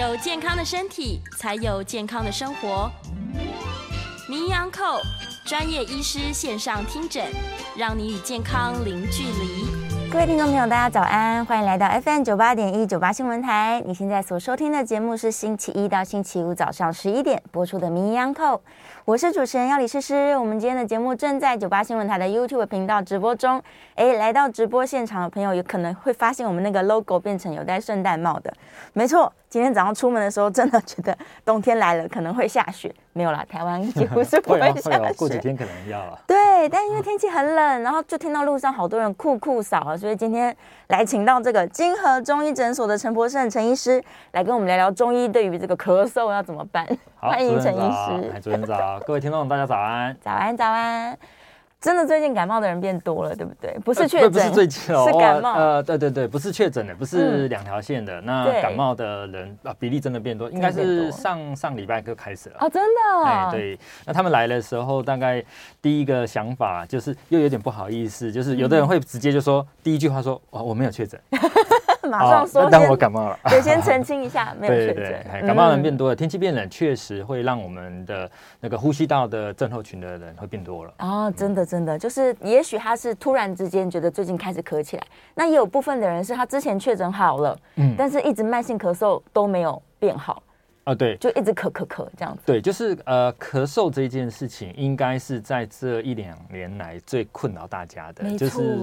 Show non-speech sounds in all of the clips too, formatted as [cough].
有健康的身体，才有健康的生活。名医安扣专业医师线上听诊，让你与健康零距离。各位听众朋友，大家早安，欢迎来到 FM 九八点一九八新闻台。你现在所收听的节目是星期一到星期五早上十一点播出的名医安扣。我是主持人要李诗诗，我们今天的节目正在九八新闻台的 YouTube 频道直播中。哎，来到直播现场的朋友，有可能会发现我们那个 logo 变成有戴圣诞帽的。没错，今天早上出门的时候，真的觉得冬天来了，可能会下雪。没有啦，台湾几乎是不会下雪。会啊，过几天可能要了。对，但因为天气很冷，然后就听到路上好多人酷酷扫啊，所以今天来请到这个金河中医诊所的陈博胜陈医师来跟我们聊聊中医对于这个咳嗽要怎么办。好，欢迎陈医师。主持人早，各位听众大家早安。早安，早安。真的最近感冒的人变多了，对不对？不是确诊，不是最近哦，是感冒。呃，对对对，不是确诊的，不是两条线的。那感冒的人啊，比例真的变多，应该是上上礼拜就开始了。哦，真的？哎，对。那他们来的时候，大概第一个想法就是又有点不好意思，就是有的人会直接就说第一句话说：“哦，我没有确诊。[laughs] ”马上说，但我感冒了，对先澄清一下，[laughs] 没有确诊。感冒的人变多了，天气变冷，确实会让我们的那个呼吸道的症候群的人会变多了。哦，真的真的，就是也许他是突然之间觉得最近开始咳起来，那也有部分的人是他之前确诊好了，嗯，但是一直慢性咳嗽都没有变好。啊，对，就一直咳咳咳这样子。对，就是呃，咳嗽这件事情，应该是在这一两年来最困扰大家的。就是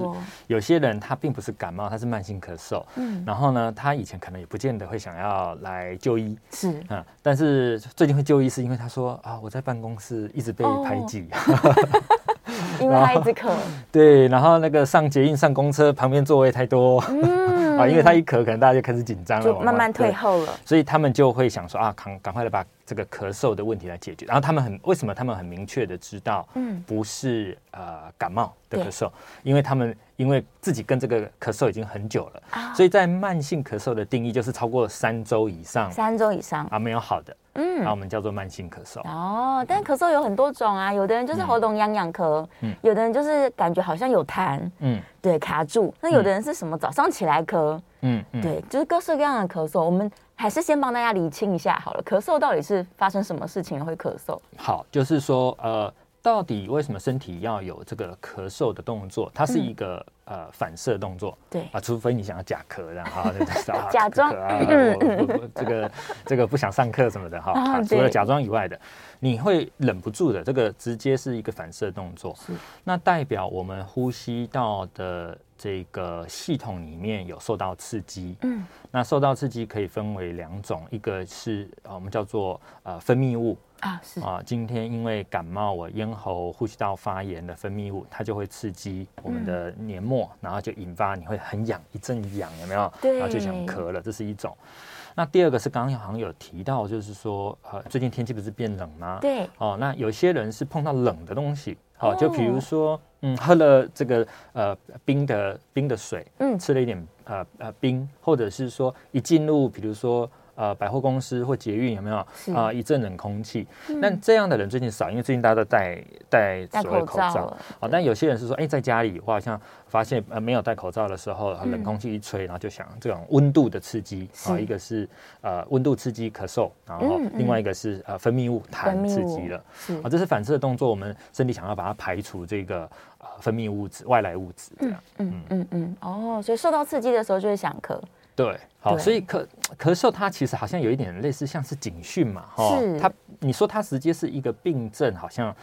有些人他并不是感冒，他是慢性咳嗽。嗯。然后呢，他以前可能也不见得会想要来就医。是。嗯。但是最近会就医，是因为他说啊，我在办公室一直被排挤。哦 [laughs] [laughs] 因为他一直咳，[laughs] 对，然后那个上捷运、上公车旁边座位太多，嗯，[laughs] 啊，因为他一咳，可能大家就开始紧张了，就慢慢退后了，所以他们就会想说啊，赶赶快的把这个咳嗽的问题来解决。然后他们很为什么他们很明确的知道，嗯，不是呃感冒的咳嗽，因为他们因为自己跟这个咳嗽已经很久了，所以在慢性咳嗽的定义就是超过三周以上，三周以上啊没有好的。嗯，然后我们叫做慢性咳嗽哦。但咳嗽有很多种啊，有的人就是喉咙痒痒咳，嗯，有的人就是感觉好像有痰，嗯，对，卡住。那有的人是什么？早上起来咳，嗯，对，就是各式各样的咳嗽。我们还是先帮大家理清一下好了，咳嗽到底是发生什么事情会咳嗽？好，就是说呃。到底为什么身体要有这个咳嗽的动作？它是一个、嗯、呃反射动作，对。啊，除非你想要假咳，然后对假装。啊，[laughs] 这个 [laughs] 这个不想上课什么的哈、啊，除了假装以外的，你会忍不住的，这个直接是一个反射动作，是。那代表我们呼吸道的这个系统里面有受到刺激，嗯，那受到刺激可以分为两种，一个是啊我们叫做呃分泌物。啊，是啊，今天因为感冒，我咽喉、呼吸道发炎的分泌物，它就会刺激我们的黏膜，嗯、然后就引发你会很痒，一阵痒，有没有？对，然后就想咳了，这是一种。那第二个是刚刚好像有提到，就是说，呃，最近天气不是变冷吗？对。哦，那有些人是碰到冷的东西，哦，就比如说，嗯，喝了这个呃冰的冰的水，嗯，吃了一点呃呃冰，或者是说一进入，比如说。呃，百货公司或捷运有没有？啊、呃？一阵冷空气，那、嗯、这样的人最近少，因为最近大家都戴戴所谓口罩啊、哦。但有些人是说，哎，在家里我好像发现呃没有戴口罩的时候，冷空气一吹，然后就想这种温度的刺激。啊、哦，一个是呃温度刺激咳嗽，然后另外一个是呃分泌物痰刺激了啊、哦，这是反射的动作，我们身体想要把它排除这个呃分泌物质、外来物质这样。嗯。嗯嗯。哦，所以受到刺激的时候就会想咳。对，好，所以咳咳嗽它其实好像有一点类似像是警讯嘛，哈，它你说它直接是一个病症，好像。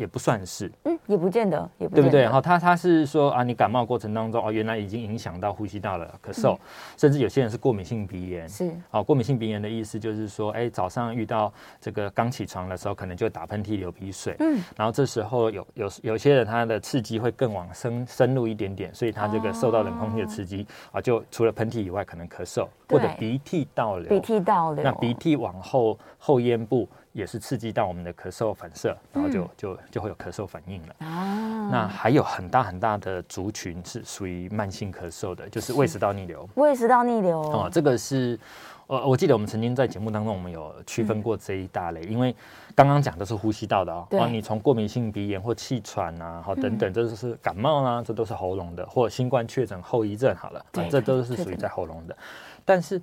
也不算是，嗯，也不见得，也不对不对？哈，他他是说啊，你感冒过程当中哦，原来已经影响到呼吸道了，咳嗽，嗯、甚至有些人是过敏性鼻炎，是，哦，过敏性鼻炎的意思就是说，哎，早上遇到这个刚起床的时候，可能就打喷嚏、流鼻水，嗯，然后这时候有有有些人他的刺激会更往深深入一点点，所以他这个受到冷空气的刺激、哦、啊，就除了喷嚏以外，可能咳嗽或者鼻涕倒流，鼻涕倒流，那鼻涕往后后咽部。也是刺激到我们的咳嗽反射，然后就、嗯、就就会有咳嗽反应了。啊，那还有很大很大的族群是属于慢性咳嗽的，就是胃食道逆流。胃食道逆流哦，这个是，呃，我记得我们曾经在节目当中，我们有区分过这一大类，嗯、因为刚刚讲的是呼吸道的哦，对，你从过敏性鼻炎或气喘啊，好等等，这就是感冒啊，这都是喉咙的，或新冠确诊后遗症好了，对，这都是属于在喉咙的，但是。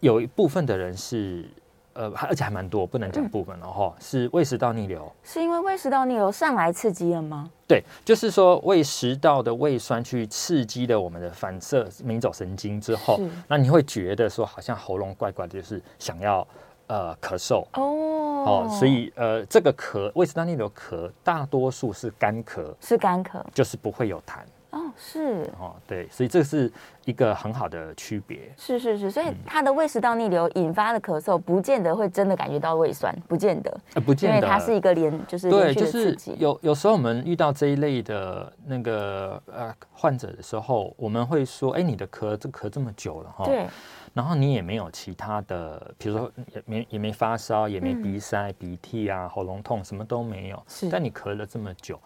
有一部分的人是。呃，而且还蛮多，不能讲部分了哈。嗯、是胃食道逆流，是因为胃食道逆流上来刺激了吗？对，就是说胃食道的胃酸去刺激了我们的反射迷走神经之后，那你会觉得说好像喉咙怪怪的，就是想要呃咳嗽哦哦，所以呃这个咳胃食道逆流咳大多数是干咳，是干咳，就是不会有痰。哦，是哦，对，所以这是一个很好的区别。是是是，所以他的胃食道逆流引发的咳嗽，不见得会真的感觉到胃酸，不见得，呃、不见得，因为它是一个连就是。对，就是有有时候我们遇到这一类的那个呃患者的时候，我们会说，哎，你的咳这咳这么久了哈，对，然后你也没有其他的，比如说也没也没发烧，也没鼻塞、嗯、鼻涕啊、喉咙痛，什么都没有，是，但你咳了这么久。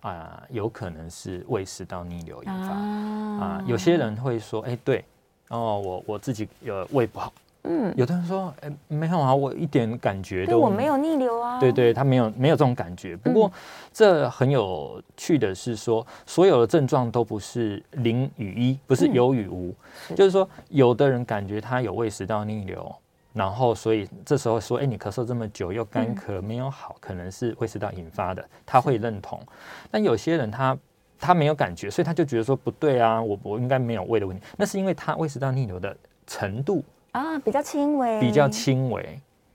啊、呃，有可能是胃食道逆流引发啊、呃。有些人会说，哎、欸，对，哦，我我自己有胃不好，嗯，有的人说，哎、欸，没有啊，我一点感觉都，我没有逆流啊。对对，他没有没有这种感觉。不过，嗯、这很有趣的是说，所有的症状都不是零与一，不是有与无，嗯、就是说，有的人感觉他有胃食道逆流。然后，所以这时候说，哎，你咳嗽这么久又干咳没有好，可能是胃食道引发的，他会认同。但有些人他他没有感觉，所以他就觉得说不对啊，我我应该没有胃的问题。那是因为他胃食道逆流的程度啊比较轻微，比较轻微，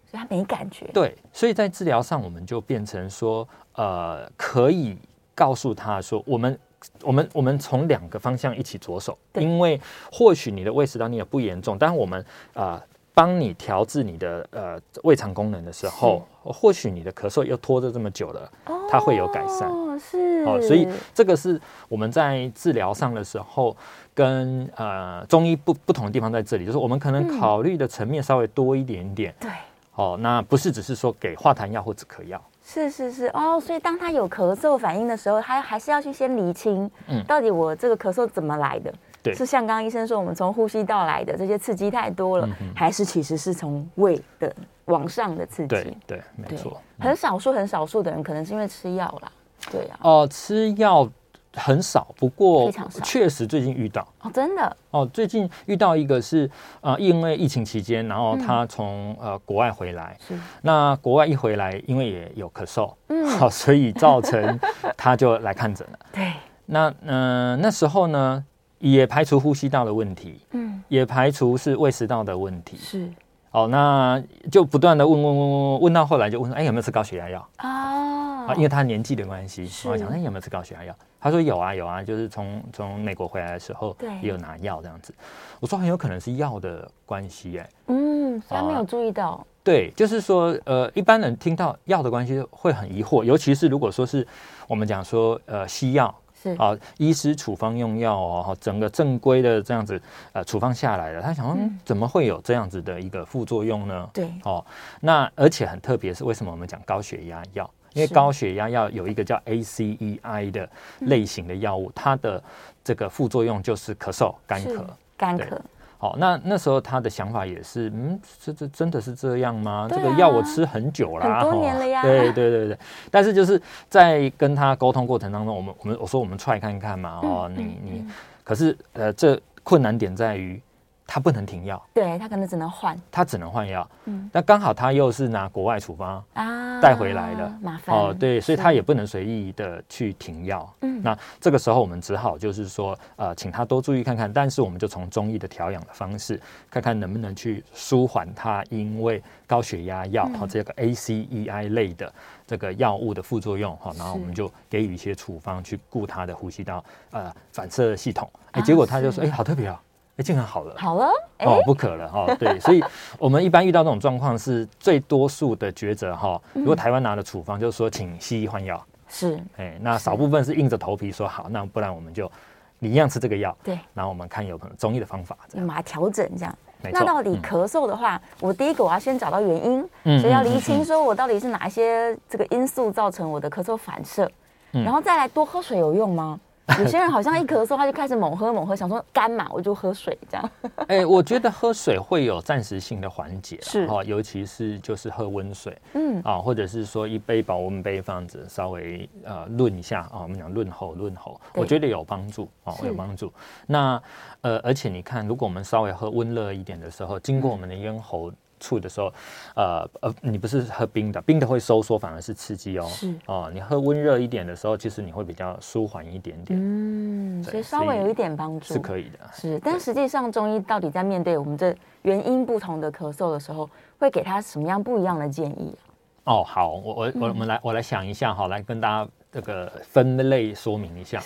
所以他没感觉。对，所以在治疗上，我们就变成说，呃，可以告诉他说，我们我们我们从两个方向一起着手，因为或许你的胃食道逆流不严重，但我们啊。呃帮你调治你的呃胃肠功能的时候，或许你的咳嗽又拖着这么久了，哦、它会有改善。哦是哦，所以这个是我们在治疗上的时候，跟呃中医不不同的地方在这里，就是我们可能考虑的层面稍微多一点点。对、嗯，哦，那不是只是说给化痰药或止咳药。是是是哦，所以当他有咳嗽反应的时候，他还是要去先厘清，嗯，到底我这个咳嗽怎么来的。对。是像刚刚医生说，我们从呼吸道来的这些刺激太多了，嗯、还是其实是从胃的往上的刺激？对对，没错。很少数很少数的人可能是因为吃药啦，对啊。哦、呃，吃药很少，不过确实最近遇到。哦，真的？哦、呃，最近遇到一个是呃，因为疫情期间，然后他从、嗯、呃国外回来，是。那国外一回来，因为也有咳嗽，嗯，好，[laughs] 所以造成他就来看诊了。[laughs] 对，那嗯、呃，那时候呢？也排除呼吸道的问题，嗯，也排除是胃食道的问题，是，哦，那就不断的问问问问问，问到后来就问说，哎，有没有吃高血压药啊？啊，因为他年纪的关系，是我想，哎，有没有吃高血压药？他说有啊有啊，就是从从美国回来的时候，对，也有拿药这样子。我说很有可能是药的关系，哎，嗯，他没有注意到，对，就是说，呃，一般人听到药的关系会很疑惑，尤其是如果说是我们讲说，呃，西药。啊，医师处方用药哦，整个正规的这样子呃处方下来了，他想说怎么会有这样子的一个副作用呢？对，哦，那而且很特别是为什么我们讲高血压药？因为高血压药有一个叫 ACEI 的类型的药物，它的这个副作用就是咳嗽、干咳、干咳。好，那那时候他的想法也是，嗯，这这真的是这样吗？啊、这个药我吃很久了，很多年了呀。[laughs] 对对对对，但是就是在跟他沟通过程当中，我们我们我说我们 try 看看嘛，哦，你你，可是呃，这困难点在于。他不能停药，对，他可能只能换，他只能换药。嗯，那刚好他又是拿国外处方啊带回来的，麻烦哦，对，所以他也不能随意的去停药。嗯，那这个时候我们只好就是说，呃，请他多注意看看。但是我们就从中医的调养的方式，看看能不能去舒缓他因为高血压药和这个 ACEI 类的这个药物的副作用哈。然后我们就给予一些处方去顾他的呼吸道呃反射系统。哎，结果他就说，哎，好特别啊。哎，竟然好了，好了，哦，不可了哈，对，[laughs] 所以我们一般遇到这种状况是最多数的抉择哈。如果台湾拿的处方就是说，请西医换药，是，哎，那少部分是硬着头皮说好，那不然我们就你一样吃这个药，对，然后我们看有可能中医的方法，我们来调整这样。那到底咳嗽的话，我第一个我要先找到原因，所以要厘清说我到底是哪一些这个因素造成我的咳嗽反射，然后再来多喝水有用吗？[laughs] 有些人好像一咳嗽他就开始猛喝猛喝，想说干嘛，我就喝水这样。[laughs] 哎、欸，我觉得喝水会有暂时性的缓解，是哦，尤其是就是喝温水，嗯啊，或者是说一杯保温杯放着，稍微呃润一下啊，我们讲润喉润喉，我觉得有帮助哦，有帮助。那呃，而且你看，如果我们稍微喝温热一点的时候，经过我们的咽喉。处的时候，呃呃，你不是喝冰的，冰的会收缩，反而是刺激哦。是哦，你喝温热一点的时候，其实你会比较舒缓一点点。嗯，所以稍微有一点帮助是可以的。是，但实际上中医到底在面对我们这原因不同的咳嗽的时候，会给他什么样不一样的建议？哦，好，我我我我们来我来想一下哈，来跟大家。这个分类说明一下，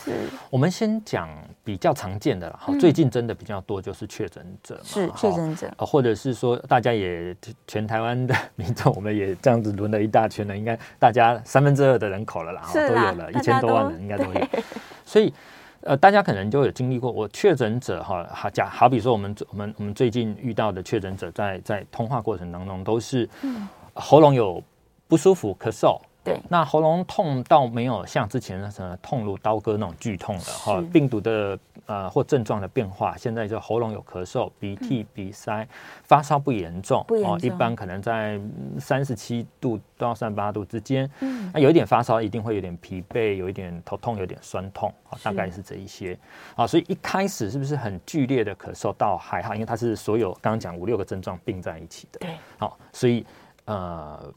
我们先讲比较常见的了哈。最近真的比较多就是确诊者嘛，是确诊者，或者是说大家也全台湾的 [laughs] 民众，我们也这样子轮了一大圈了，应该大家三分之二的人口了啦，都有了一千多万人应该都有。所以呃，大家可能就有经历过，我确诊者哈，好假好比说我们我们我们最近遇到的确诊者，在在通话过程当中都是喉咙有不舒服、咳嗽。对，那喉咙痛倒没有像之前那什么痛如刀割那种剧痛了哈，病毒的呃或症状的变化，现在就喉咙有咳嗽、鼻涕、鼻塞，发烧不严重，不严重，一般可能在三十七度到三十八度之间，嗯，那有一点发烧，一定会有点疲惫，有一点头痛，有点酸痛，大概是这一些，啊，所以一开始是不是很剧烈的咳嗽倒还好，因为它是所有刚刚讲五六个症状并在一起的，对，好，所以呃。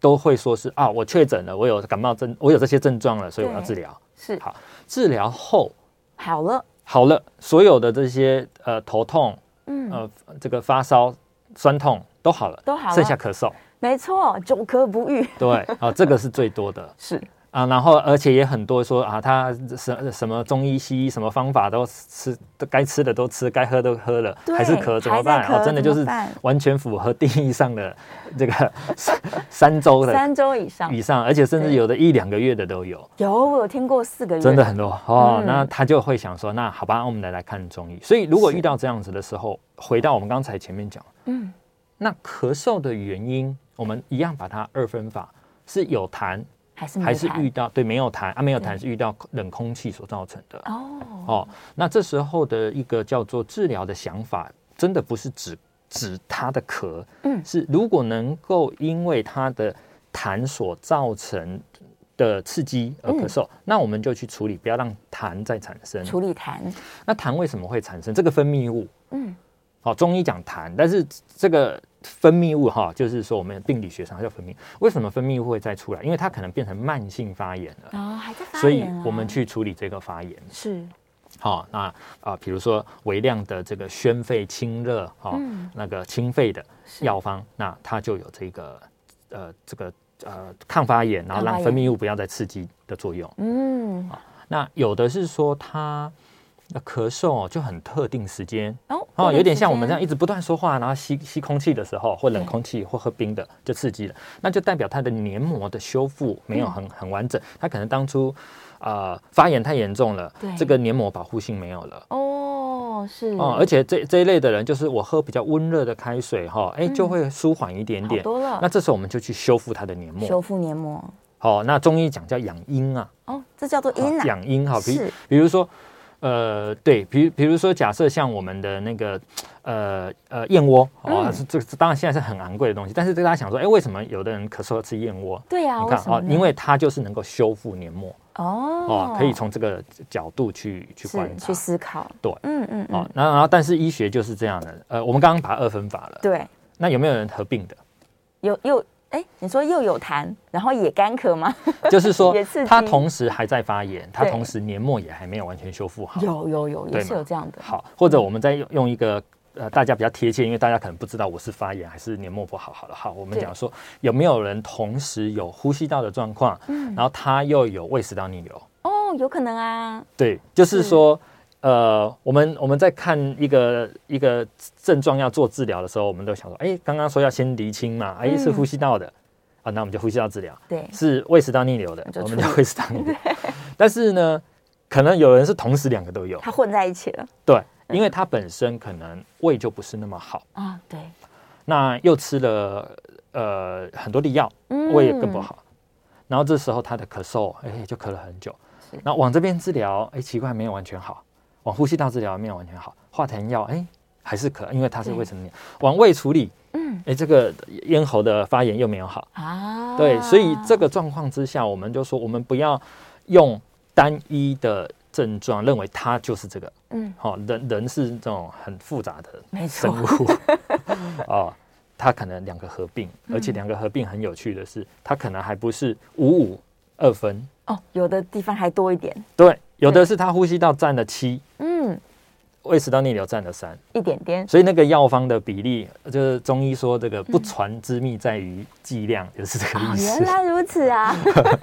都会说是啊，我确诊了，我有感冒症，我有这些症状了，所以我要治疗。是好，治疗后好了，好了，所有的这些呃头痛，嗯，呃这个发烧、酸痛都好了，都好了，剩下咳嗽，没错，久咳不愈。对，啊，这个是最多的，[laughs] 是。啊，然后而且也很多说啊，他什什么中医西医什么方法都吃，都该吃的都吃，该喝都喝了，还是咳怎么办？哦，真的就是完全符合定义上的这个三三周的三周以上以上，而且甚至有的一两个月的都有。有，我有听过四个月，真的很多哦。嗯、那他就会想说，那好吧，我们来来看中医。所以如果遇到这样子的时候，回到我们刚才前面讲，嗯，那咳嗽的原因，我们一样把它二分法，是有痰。还是还是遇到对没有痰啊，没有痰是遇到冷空气所造成的哦哦，那这时候的一个叫做治疗的想法，真的不是指指它的咳，嗯，是如果能够因为它的痰所造成的刺激而咳嗽，那我们就去处理，不要让痰再产生。处理痰，那痰为什么会产生？这个分泌物，嗯，好，中医讲痰，但是这个。分泌物哈，就是说我们病理学上叫分泌。为什么分泌物会再出来？因为它可能变成慢性发炎了哦，还在发炎，所以我们去处理这个发炎是。好，那啊，比如说微量的这个宣肺清热哈，嗯、那个清肺的药方，那它就有这个呃这个呃抗发炎，然后让分泌物不要再刺激的作用。嗯，那有的是说它。那咳嗽哦，就很特定时间哦，哦，有点像我们这样一直不断说话，然后吸吸空气的时候，或冷空气或喝冰的就刺激了，那就代表它的黏膜的修复没有很很完整，它可能当初呃发炎太严重了，对，这个黏膜保护性没有了。哦，是。哦，而且这这一类的人，就是我喝比较温热的开水哈，哎，就会舒缓一点点，多了，那这时候我们就去修复它的黏膜，修复黏膜，好，那中医讲叫养阴啊，哦，这叫做阴啊，养阴哈，比比如说。呃，对，比如比如说，假设像我们的那个，呃呃，燕窝哦，这这当然现在是很昂贵的东西，但是大家想说，哎，为什么有的人咳嗽要吃燕窝？对呀，你看啊，因为它就是能够修复黏膜哦，哦，可以从这个角度去去观察、去思考。对，嗯嗯，哦，然后然后，但是医学就是这样的，呃，我们刚刚把它二分法了，对，那有没有人合并的？有有。哎，你说又有痰，然后也干咳吗？[laughs] [laughs] 就是说，它同时还在发炎，它同时黏膜也还没有完全修复好。有有有，也是有这样的。好，或者我们再用用一个呃，大家比较贴切，因为大家可能不知道我是发炎还是黏膜不好。好了，好，我们讲说有没有人同时有呼吸道的状况，嗯，然后他又有胃食道逆流？哦，有可能啊。对，就是说。呃，我们我们在看一个一个症状要做治疗的时候，我们都想说，哎，刚刚说要先厘清嘛，哎，是呼吸道的，啊，那我们就呼吸道治疗。对，是胃食道逆流的，我们就胃食道逆流。但是呢，可能有人是同时两个都有，他混在一起了。对，因为他本身可能胃就不是那么好啊。对，那又吃了呃很多的药，胃也更不好。然后这时候他的咳嗽，哎，就咳了很久。那往这边治疗，哎，奇怪，没有完全好；往呼吸道治疗没有完全好，化痰药，哎，还是可，因为它是未成年。往胃处理，嗯，哎，这个咽喉的发炎又没有好啊。对，所以这个状况之下，我们就说，我们不要用单一的症状认为它就是这个。嗯，好，人人是这种很复杂的生物，[laughs] 哦。它可能两个合并，而且两个合并很有趣的是，它可能还不是五五二分哦，有的地方还多一点。对，有的是他呼吸道占了七，嗯，胃食道逆流占了三，一点点。所以那个药方的比例，就是中医说这个不传之秘在于剂量，就是这个意思。原来如此啊！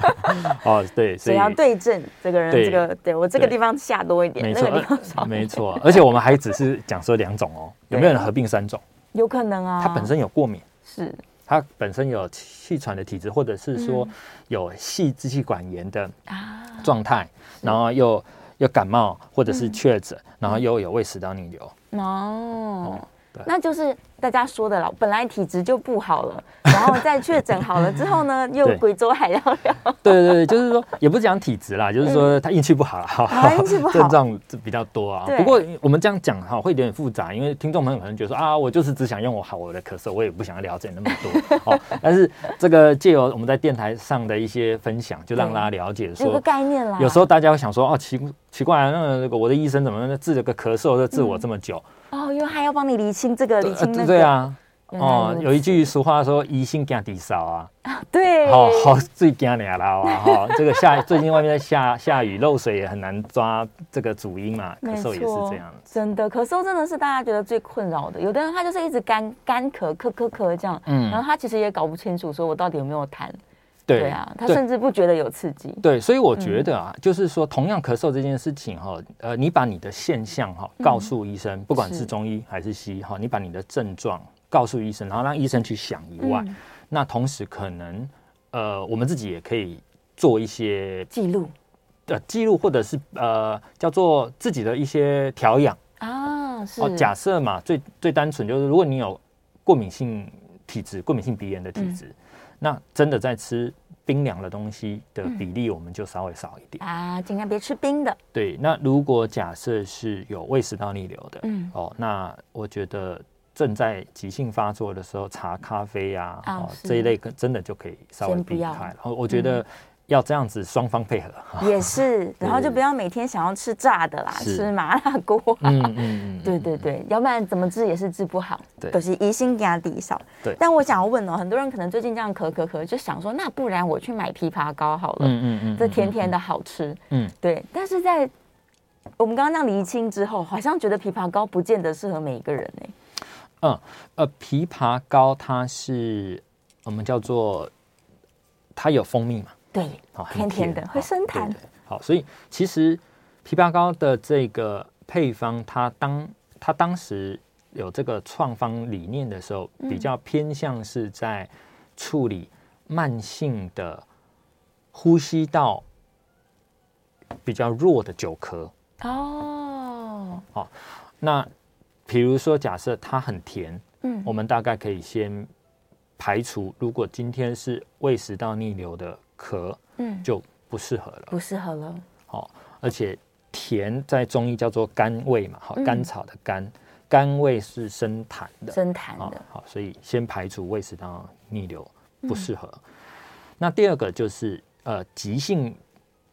[laughs] 哦，对，所以要对症，这个人这个对我这个地方下多一点，那个地方少，没错。而且我们还只是讲说两种哦，有没有人合并三种？有可能啊，他本身有过敏，是，他本身有气喘的体质，或者是说有细支气管炎的状态，嗯、然后又又感冒，或者是确诊，嗯、然后又有胃食道逆流，哦，那就是。大家说的了，本来体质就不好了，然后再确诊好了之后呢，[laughs] 又贵州海聊聊。对对对，就是说也不是讲体质啦，就是说他运气不好，哈，运气不好，症状比较多啊。不过我们这样讲哈，会有点复杂，因为听众朋友可能觉得说啊，我就是只想用我好我的咳嗽，我也不想要了解那么多。[laughs] 哦，但是这个借由我们在电台上的一些分享，就让大家了解说，有个概念啦。有时候大家会想说，哦，奇奇怪，那个我的医生怎么治了个咳嗽就治我这么久？哦，因为他要帮你理清这个，理清那个。对啊。哦，有一句俗话说“疑心惊底少”啊，对，好好最惊俩了啊！[laughs] 哈，这个下最近外面在下下雨，漏水也很难抓这个主因嘛，咳嗽也是这样。真的，咳嗽真的是大家觉得最困扰的。有的人他就是一直干干咳，咳咳咳这样，嗯，然后他其实也搞不清楚，说我到底有没有痰。对，啊，他甚至不觉得有刺激。对，所以我觉得啊，嗯、就是说，同样咳嗽这件事情哈，呃，你把你的现象哈告诉医生，嗯、不管是。中医还是西医哈，你把你的症状。告诉医生，然后让医生去想以外，嗯、那同时可能，呃，我们自己也可以做一些记录，呃，记录或者是呃，叫做自己的一些调养。啊。是。哦，假设嘛，最最单纯就是，如果你有过敏性体质、过敏性鼻炎的体质，嗯、那真的在吃冰凉的东西的比例，我们就稍微少一点、嗯、啊，尽量别吃冰的。对，那如果假设是有胃食道逆流的，嗯，哦，那我觉得。正在急性发作的时候，茶、咖啡呀、啊，哦，这一类真的就可以稍微避开。然后我觉得要这样子双方配合，也是。[laughs] 然后就不要每天想要吃炸的啦，吃麻辣锅。嗯嗯对对对，要不然怎么治也是治不好。对，都是疑心压低少。对。但我想要问哦，很多人可能最近这样咳咳咳，就想说，那不然我去买枇杷膏好了。嗯嗯嗯。这甜甜的好吃。嗯。对。但是在我们刚刚那样厘清之后，好像觉得枇杷膏不见得适合每一个人呢。嗯，呃，枇杷膏它是我们叫做它有蜂蜜嘛？对，哦，甜甜的，会生痰。好，所以其实枇杷膏的这个配方，它当它当时有这个创方理念的时候，比较偏向是在处理慢性的呼吸道比较弱的久咳。哦，好，那。比如说，假设它很甜，嗯，我们大概可以先排除。如果今天是胃食道逆流的咳，嗯，就不适合了，不适合了。好，而且甜在中医叫做甘味嘛，好，甘草的甘，甘味是生痰的，生痰的。好，所以先排除胃食道逆流不适合。那第二个就是呃，急性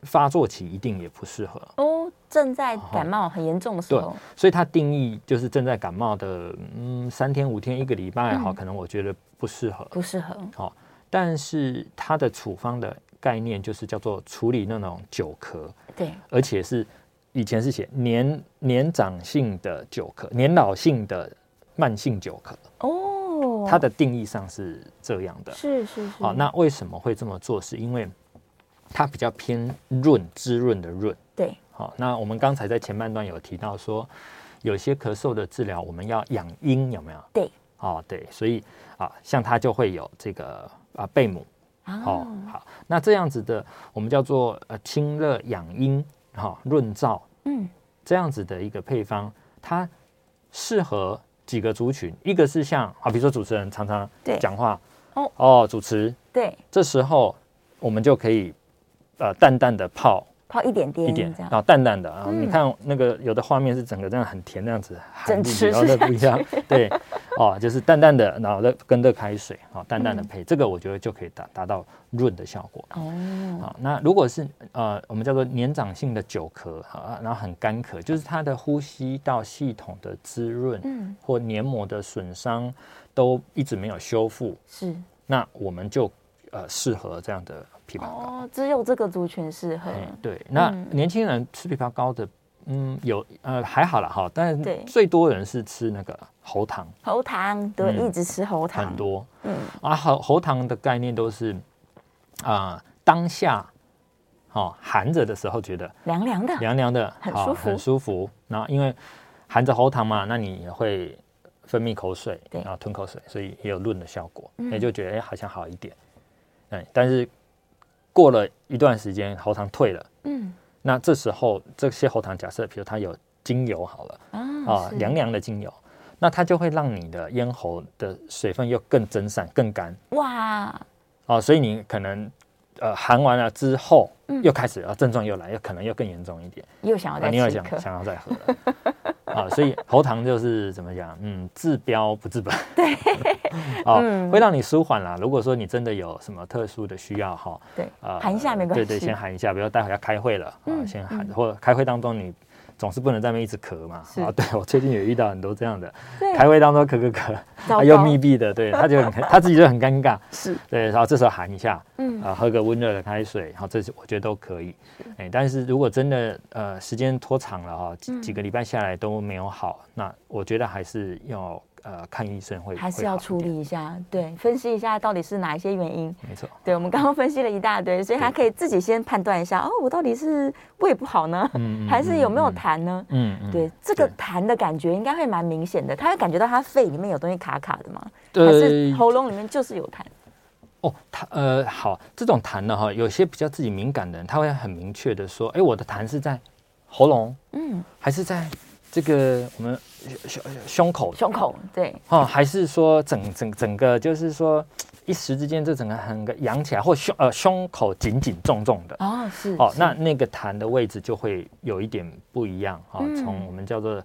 发作期一定也不适合哦。正在感冒很严重的时候，对，所以它定义就是正在感冒的，嗯，三天五天一个礼拜好，可能我觉得不适合，不适合。好，但是它的处方的概念就是叫做处理那种酒咳，对，而且是以前是写年年长性的酒咳，年老性的慢性酒咳哦，它的定义上是这样的，是是是。好，那为什么会这么做？是因为它比较偏润滋润的润，对。好，那我们刚才在前半段有提到说，有些咳嗽的治疗我们要养阴，有没有？对，哦，对，所以啊，像它就会有这个啊贝母，哦，好，那这样子的我们叫做呃清热养阴，哈润燥，嗯，这样子的一个配方，它适合几个族群，一个是像啊，比如说主持人常常讲话，哦哦，主持，对，这时候我们就可以呃淡淡的泡。泡一点点，一点这样，然后淡淡的啊。你看那个有的画面是整个这样很甜那样子，整吃然后再不一样，[laughs] 对，哦，就是淡淡的，然后再跟热开水，哦，淡淡的配这个，我觉得就可以达达到润的效果。哦，好，那如果是呃我们叫做年长性的久咳啊，然后很干咳，就是它的呼吸道系统的滋润，嗯，或黏膜的损伤都一直没有修复，是，那我们就呃适合这样的。枇杷膏哦，只有这个族群适合。对，那年轻人吃枇杷膏的，嗯，有呃还好了哈，但是最多人是吃那个喉糖。喉糖，对，一直吃喉糖。很多，嗯啊，喉喉糖的概念都是啊，当下哦含着的时候觉得凉凉的，凉凉的，很舒服，很舒服。然后因为含着喉糖嘛，那你也会分泌口水，然后吞口水，所以也有润的效果，也就觉得哎好像好一点。哎，但是。过了一段时间，喉糖退了，嗯，那这时候这些喉糖，假设比如它有精油好了，啊，啊凉凉的精油，那它就会让你的咽喉的水分又更蒸散、更干，哇，哦，所以你可能呃含完了之后，嗯、又开始啊症状又来，又可能又更严重一点，又想要再、啊、你又想想要再喝了。[laughs] 啊，所以喉糖就是怎么讲？嗯，治标不治本。对，[laughs] 哦，嗯、会让你舒缓啦。如果说你真的有什么特殊的需要，哈，对，啊、呃，含一下没关系。对对，先含一下，比如待会要开会了，啊、嗯，先含，或者开会当中你。总是不能在那边一直咳嘛，啊，对，我最近也遇到很多这样的，[laughs] 对。开会当中咳咳咳，又密闭的，对，他就很 [laughs] 他自己就很尴尬，是。对，然后这时候喊一下，嗯。啊，喝个温热的开水，然后这些我觉得都可以，哎是，但是如果真的呃时间拖长了哈，几几个礼拜下来都没有好，嗯、那我觉得还是要。呃，看医生会还是要处理一下，对，分析一下到底是哪一些原因。没错，对，我们刚刚分析了一大堆，所以他可以自己先判断一下，哦，我到底是胃不好呢，[laughs] 还是有没有痰呢？嗯，对，这个痰的感觉应该会蛮明显的，他会感觉到他肺里面有东西卡卡的吗？还是喉咙里面就是有痰？哦，他呃，好，这种痰呢，哈，有些比较自己敏感的人，他会很明确的说，哎，我的痰是在喉咙，嗯，还是在。这个我们胸胸口。胸口对。哦，还是说整整整个就是说一时之间这整个很个扬起来，或胸呃胸口紧紧重重的。哦是哦，那那个痰的位置就会有一点不一样哈，从、嗯、我们叫做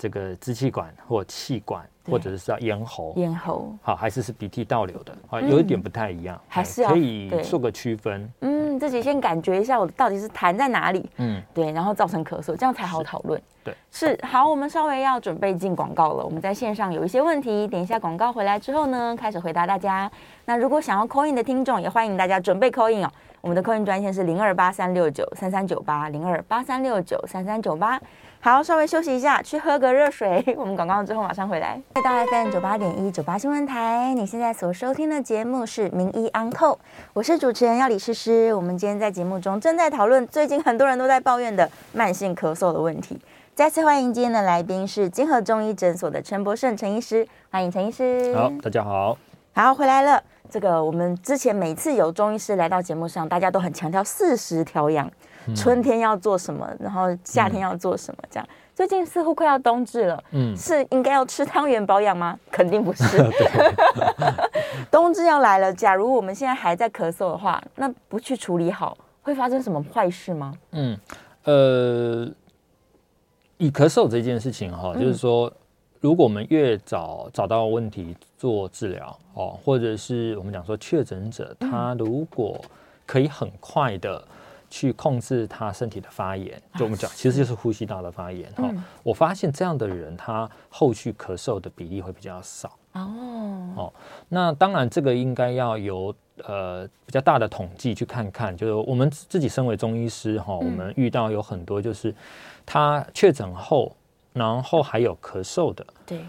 这个支气管或气管。或者是叫咽喉，咽喉好，还是是鼻涕倒流的啊，有一点不太一样，还是可以做个区分。嗯，自己先感觉一下，我到底是痰在哪里？嗯，对，然后造成咳嗽，这样才好讨论。对，是好，我们稍微要准备进广告了。我们在线上有一些问题，等一下广告回来之后呢，开始回答大家。那如果想要 call in 的听众，也欢迎大家准备 call in 哦。我们的 call in 专线是零二八三六九三三九八零二八三六九三三九八。好，稍微休息一下，去喝个热水。[laughs] 我们广告之后马上回来。来到 FM 九八点一九八新闻台，你现在所收听的节目是《名医安扣》，我是主持人要李诗诗。我们今天在节目中正在讨论最近很多人都在抱怨的慢性咳嗽的问题。再次欢迎今天的来宾是金河中医诊所的陈博胜陈医师，欢迎陈医师。好，大家好。好，回来了。这个我们之前每次有中医师来到节目上，大家都很强调四时调养。春天要做什么，然后夏天要做什么，这样。最近似乎快要冬至了，嗯，是应该要吃汤圆保养吗？肯定不是。[laughs] [laughs] 冬至要来了，假如我们现在还在咳嗽的话，那不去处理好，会发生什么坏事吗？嗯，呃，以咳嗽这件事情哈，就是说，如果我们越早找到问题做治疗哦，或者是我们讲说确诊者，他如果可以很快的。去控制他身体的发炎，就我们讲，其实就是呼吸道的发炎哈。嗯、我发现这样的人，他后续咳嗽的比例会比较少。哦，哦，那当然这个应该要由呃比较大的统计去看看，就是我们自己身为中医师哈，我们遇到有很多就是他确诊后，然后还有咳嗽的。对，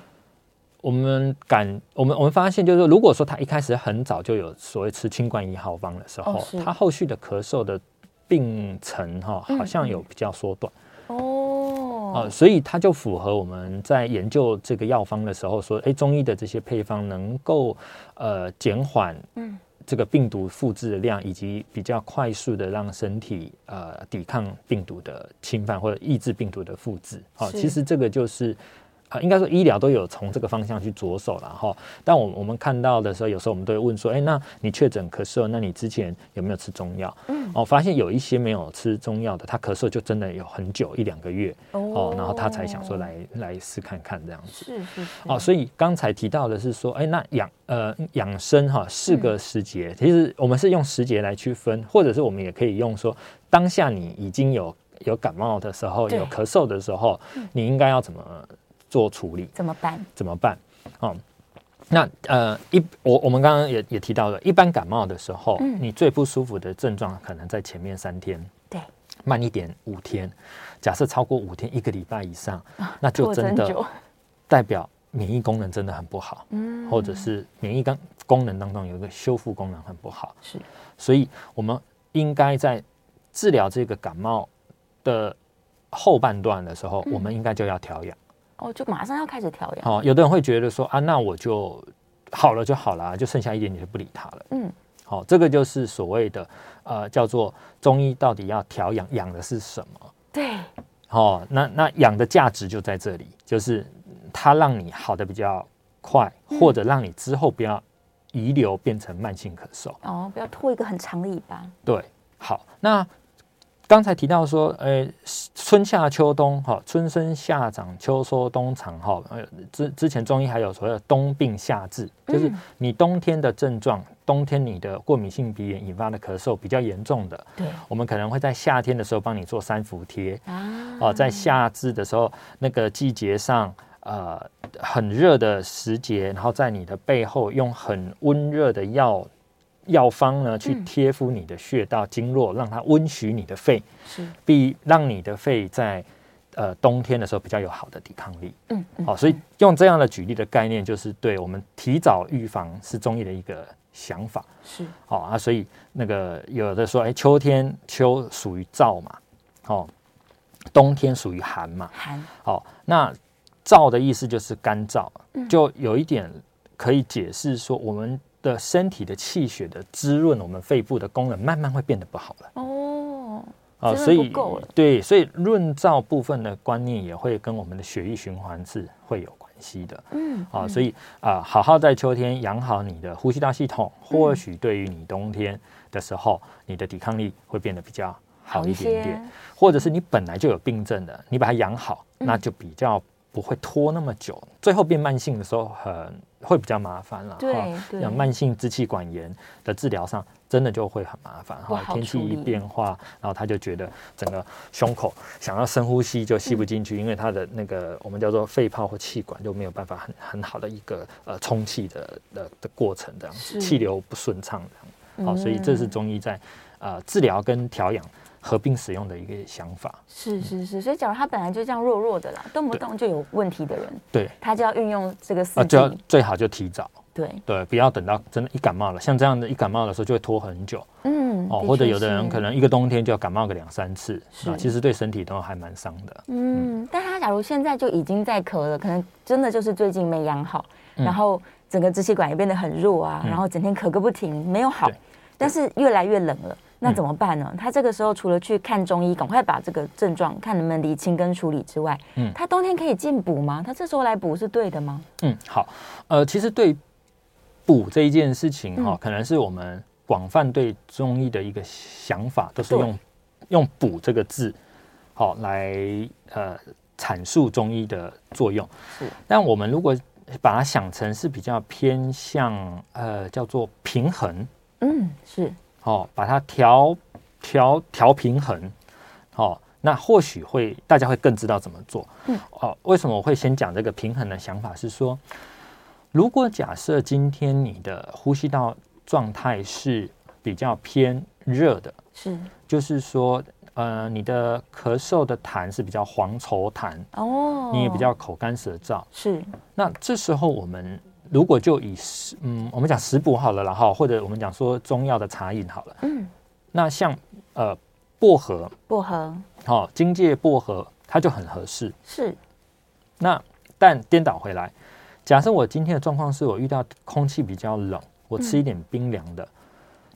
我们感我们我们发现就是说，如果说他一开始很早就有所谓吃清冠一号方的时候，哦、他后续的咳嗽的。病程哈好像有比较缩短。哦，啊，所以它就符合我们在研究这个药方的时候说，哎，中医的这些配方能够呃减缓嗯。这个病毒复制的量，以及比较快速的让身体呃抵抗病毒的侵犯或者抑制病毒的复制。好，其实这个就是呃，应该说医疗都有从这个方向去着手了哈。但我我们看到的时候，有时候我们都会问说，哎，那你确诊咳嗽，那你之前有没有吃中药？嗯，哦，发现有一些没有吃中药的，他咳嗽就真的有很久一两个月哦，哦，然后他才想说来来试看看这样子。是是是。哦，所以刚才提到的是说，哎，那养呃养生哈四个时节，嗯、其实我们是用时节来区分，或者是我们也可以用说，当下你已经有有感冒的时候，有咳嗽的时候，你应该要怎么？做处理。怎么办？怎么办？哦，那呃一我我们刚刚也也提到了，一般感冒的时候，嗯，你最不舒服的症状可能在前面三天，对，慢一点五天，假设超过五天，一个礼拜以上，啊，那就真的代表免疫功能真的很不好，嗯，或者是免疫功功能当中有一个修复功能很不好，是，所以我们应该在治疗这个感冒的后半段的时候，嗯，我们应该就要调养。哦，就马上要开始调养。哦，有的人会觉得说啊，那我就好了就好了，就剩下一点点就不理他了。嗯，好、哦，这个就是所谓的呃，叫做中医到底要调养，养的是什么？对。哦，那那养的价值就在这里，就是它让你好的比较快，嗯、或者让你之后不要遗留变成慢性咳嗽。哦，不要拖一个很长的尾巴。对，好，那。刚才提到说，呃，春夏秋冬，哈，春生夏长，秋收冬藏，哈，呃，之之前中医还有所谓的冬病夏治，就是你冬天的症状，冬天你的过敏性鼻炎引发的咳嗽比较严重的，对，我们可能会在夏天的时候帮你做三伏贴，啊，在夏至的时候，那个季节上，呃，很热的时节，然后在你的背后用很温热的药。药方呢，去贴敷你的穴道经络，让它温煦你的肺，是，比让你的肺在呃冬天的时候比较有好的抵抗力。嗯，好，所以用这样的举例的概念，就是对我们提早预防是中医的一个想法。是，好啊，所以那个有的说，哎，秋天秋属于燥嘛，哦，冬天属于寒嘛，寒。好，那燥的意思就是干燥，就有一点可以解释说我们。的身体的气血的滋润，我们肺部的功能慢慢会变得不好了。哦，啊，所以对，所以润燥部分的观念也会跟我们的血液循环是会有关系的。嗯，啊，所以啊，好好在秋天养好你的呼吸道系统，或许对于你冬天的时候，你的抵抗力会变得比较好一点点。或者是你本来就有病症的，你把它养好，那就比较不会拖那么久，最后变慢性的时候很。会比较麻烦了，对，像慢性支气管炎的治疗上，真的就会很麻烦哈。天气一变化，然后他就觉得整个胸口想要深呼吸就吸不进去，嗯，因为他的那个我们叫做肺泡或气管就没有办法很很好的一个呃充气的的的过程这样子，气流不顺畅这样。好，所以这是中医在呃治疗跟调养。合并使用的一个想法。是是是，所以假如他本来就这样弱弱的啦，动不动就有问题的人，对，他就要运用这个四季，啊，就要最好就提早，对。对，不要等到真的一感冒了，像这样的一感冒的时候就会拖很久，嗯，哦，或者有的人可能一个冬天就要感冒个两三次，啊，其实对身体都还蛮伤的，嗯，嗯，但他假如现在就已经在咳了，可能真的就是最近没养好，嗯，然后整个支气管也变得很弱啊，嗯，然后整天咳个不停，没有好，但是越来越冷了。那怎么办呢？他这个时候除了去看中医，赶快把这个症状看能不能理清跟处理之外，嗯，他冬天可以进补吗？他这时候来补是对的吗？嗯，好，呃，其实对补这一件事情哈、嗯，可能是我们广泛对中医的一个想法，都是用用“补”这个字，好来呃阐述中医的作用。是，但我们如果把它想成是比较偏向呃叫做平衡，嗯，是。哦，把它调调调平衡，哦，那或许会大家会更知道怎么做。嗯，哦，为什么我会先讲这个平衡的想法？是说，如果假设今天你的呼吸道状态是比较偏热的，是，就是说，呃，你的咳嗽的痰是比较黄稠痰，哦，你也比较口干舌燥，是，那这时候我们。如果就以食，嗯，我们讲食补好了，然后或者我们讲说中药的茶饮好了，嗯，那像呃薄荷，薄荷，好、哦，荆芥薄荷，它就很合适。是，那但颠倒回来，假设我今天的状况是我遇到空气比较冷，我吃一点冰凉的，嗯、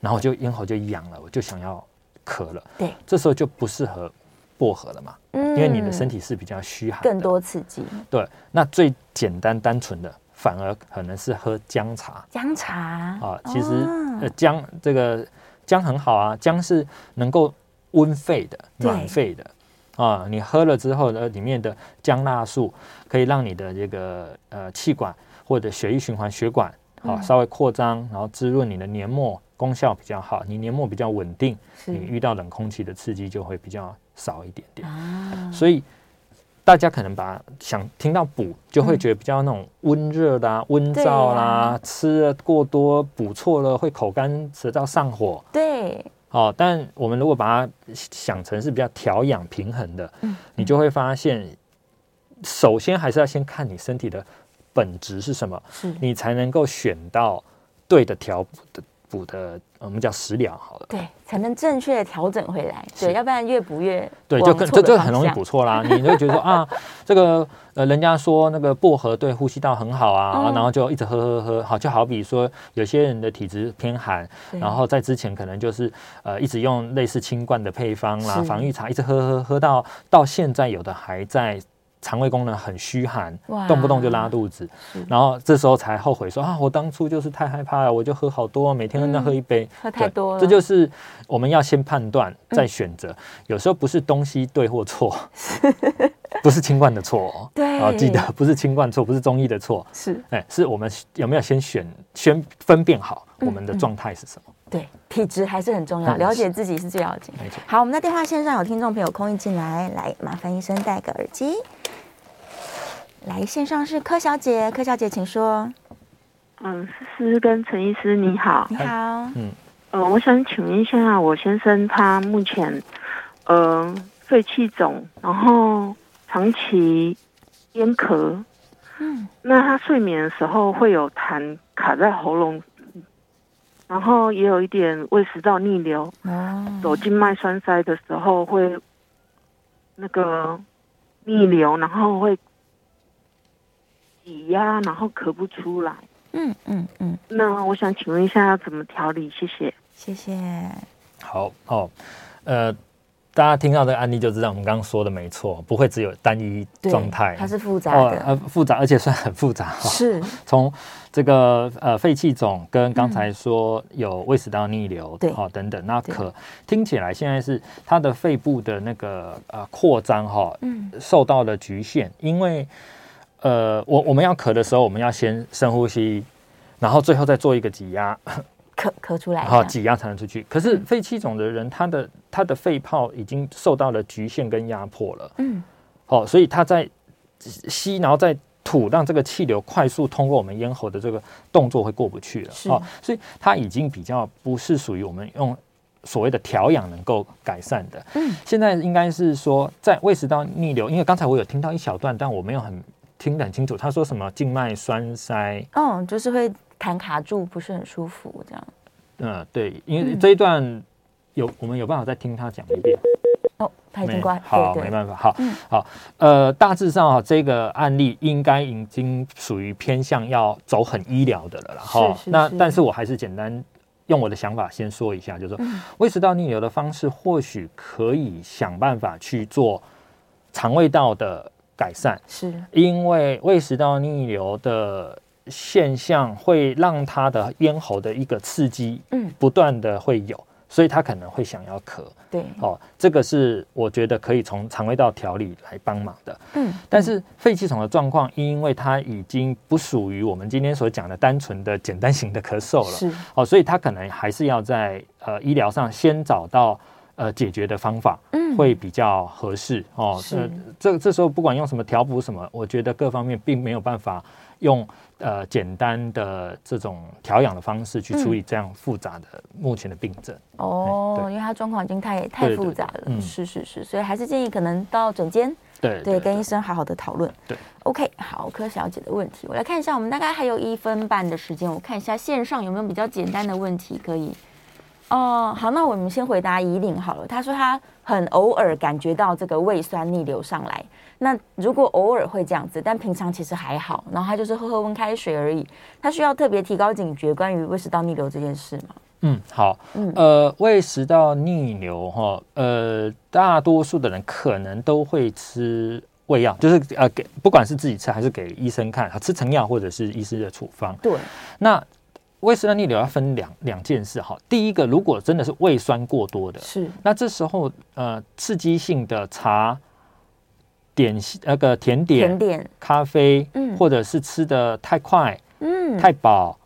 然后我就咽喉就痒了，我就想要咳了，对，这时候就不适合薄荷了嘛，嗯，因为你的身体是比较虚寒，更多刺激。对，那最简单单纯的，反而可能是喝姜茶。姜茶啊，其实呃姜这个姜很好啊，姜是能够温肺的、暖肺的啊。你喝了之后呢，里面的姜辣素可以让你的这个呃气管或者血液循环血管啊稍微扩张，然后滋润你的黏膜。功效比较好，你黏膜比较稳定，你遇到冷空气的刺激就会比较少一点点。啊、所以大家可能把想听到补，就会觉得比较那种温热啦、温燥啦，啊、吃了过多补错了会口干舌燥上火。对，哦，但我们如果把它想成是比较调养平衡的，嗯、你就会发现，首先还是要先看你身体的本质是什么，你才能够选到对的调补的。我们叫食疗好了，对，才能正确的调整回来，对，要不然越补越对，就更这就很容易补错啦。你就觉得说 [laughs] 啊，这个呃，人家说那个薄荷对呼吸道很好啊，然后就一直喝喝喝，好，就好比说有些人的体质偏寒，然后在之前可能就是呃一直用类似清冠的配方啦，防御茶一直喝喝喝到到现在有的还在。肠胃功能很虚寒，动不动就拉肚子，然后这时候才后悔说啊，我当初就是太害怕了，我就喝好多，每天都在喝一杯，喝太多了。这就是我们要先判断再选择，有时候不是东西对或错，[laughs] 不是清冠的错，对，啊，记得不是清冠错，不是中医的错，是，哎，是我们有没有先选先分辨好我们的状态是什么？对，体质还是很重要，了解自己是最要紧。没错。好，我们在电话线上有听众朋友空一进来，来麻烦医生戴个耳机。来，线上是柯小姐，柯小姐请说。嗯，思思跟陈医师你好，你好。嗯，呃，我想请问一下，我先生他目前，呃，肺气肿，然后长期咽咳，嗯，那他睡眠的时候会有痰卡在喉咙，然后也有一点胃食道逆流，哦，走静脉栓塞的时候会那个逆流，然后会。挤压，然后咳不出来。嗯嗯嗯。那我想请问一下，要怎么调理？谢谢，谢谢。好哦，呃，大家听到这个案例就知道，我们刚刚说的没错，不会只有单一状态，它是复杂的，呃，复杂，而且算很复杂。是。从这个呃肺气肿，跟刚才说有胃食道逆流，对，好等等，那可听起来现在是他的肺部的那个呃扩张哈，嗯，受到了局限，因为。呃，我我们要咳的时候，我们要先深呼吸，然后最后再做一个挤压，咳咳出来，然后挤压才能出去。可是肺气肿的人，他的他的肺泡已经受到了局限跟压迫了，嗯，好、哦，所以他在吸，然后再吐，让这个气流快速通过我们咽喉的这个动作会过不去了，啊哦，所以它已经比较不是属于我们用所谓的调养能够改善的。嗯，现在应该是说在胃食道逆流，因为刚才我有听到一小段，但我没有很。听得很清楚，他说什么静脉栓塞，嗯，就是会痰卡住，不是很舒服这样。嗯，对，因为这一段有、嗯、我们有办法再听他讲一遍。哦，他已经关，好，对对没办法，好，嗯、好，呃，大致上啊，这个案例应该已经属于偏向要走很医疗的了，哈。是是是。那但是我还是简单用我的想法先说一下，就是说胃食道逆流的方式，或许可以想办法去做肠胃道的。改善是因为胃食道逆流的现象会让他的咽喉的一个刺激，嗯，不断的会有，所以他可能会想要咳。对，哦，这个是我觉得可以从肠胃道调理来帮忙的。嗯，但是肺气肿的状况，因为它已经不属于我们今天所讲的单纯的简单型的咳嗽了，是哦，所以他可能还是要在呃医疗上先找到。呃，解决的方法嗯会比较合适、嗯、哦。是，呃、这这时候不管用什么调补什么，我觉得各方面并没有办法用呃简单的这种调养的方式去处理这样复杂的目前的病症。嗯、哦，因为他状况已经太太复杂了。对对对嗯、是是是，所以还是建议可能到诊间，对，对，跟医生好好的讨论。对，OK，好，柯小姐的问题，我来看一下，我们大概还有一分半的时间，我看一下线上有没有比较简单的问题可以。哦，好，那我们先回答怡玲好了。他说他很偶尔感觉到这个胃酸逆流上来，那如果偶尔会这样子，但平常其实还好，然后他就是喝喝温开水而已。他需要特别提高警觉关于胃食道逆流这件事吗？嗯，好，嗯呃，胃食道逆流哈，呃，大多数的人可能都会吃胃药，就是呃给不管是自己吃还是给医生看，吃成药或者是医师的处方。对，那胃食道逆流要分两两件事哈。第一个，如果真的是胃酸过多的，是，那这时候呃刺激性的茶、点心那个甜点、甜点、咖啡，嗯，或者是吃的太快，嗯，太饱。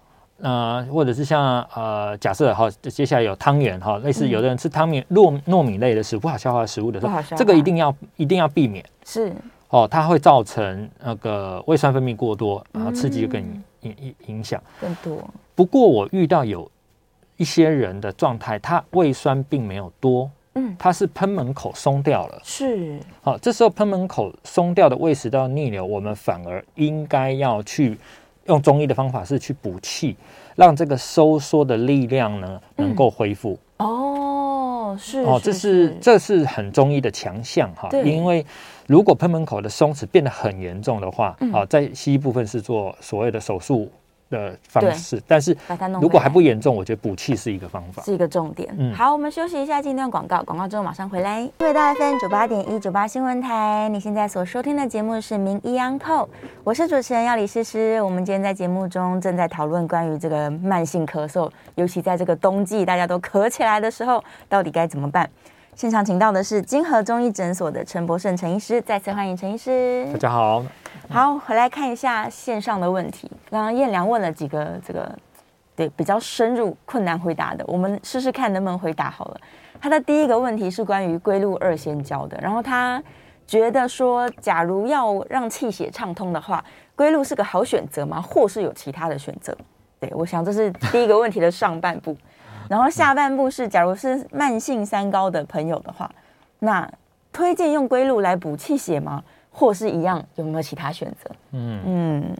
呃，或者是像呃，假设哈，接下来有汤圆哈，类似有的人吃汤圆糯糯米类的食物，不好消化的食物的时候，这个一定要一定要避免。是哦，它会造成那个胃酸分泌过多，然后刺激更影影影响更多。不过我遇到有一些人的状态，他胃酸并没有多，嗯，他是喷门口松掉了。是好，这时候喷门口松掉的胃食道逆流，我们反而应该要去。用中医的方法是去补气，让这个收缩的力量呢能够恢复。哦，是哦，这是这是很中医的强项哈。因为如果喷门口的松弛变得很严重的话，啊，在西医部分是做所谓的手术。的方式，但是如果还不严重，我觉得补气是一个方法，是一个重点。嗯，好，我们休息一下，进段广告，广告之后马上回来。回到 FM 九八点一九八新闻台，你现在所收听的节目是名医安扣，我是主持人要李诗诗。我们今天在节目中正在讨论关于这个慢性咳嗽，尤其在这个冬季大家都咳起来的时候，到底该怎么办？现场请到的是金河中医诊所的陈博胜陈医师，再次欢迎陈医师。大家好。好，回来看一下线上的问题。刚刚燕良问了几个这个对比较深入、困难回答的，我们试试看能不能回答好了。他的第一个问题是关于归路二仙胶的，然后他觉得说，假如要让气血畅通的话，归路是个好选择吗？或是有其他的选择？对，我想这是第一个问题的上半部，然后下半部是，假如是慢性三高的朋友的话，那推荐用龟鹿来补气血吗？或是一样，有没有其他选择？嗯嗯，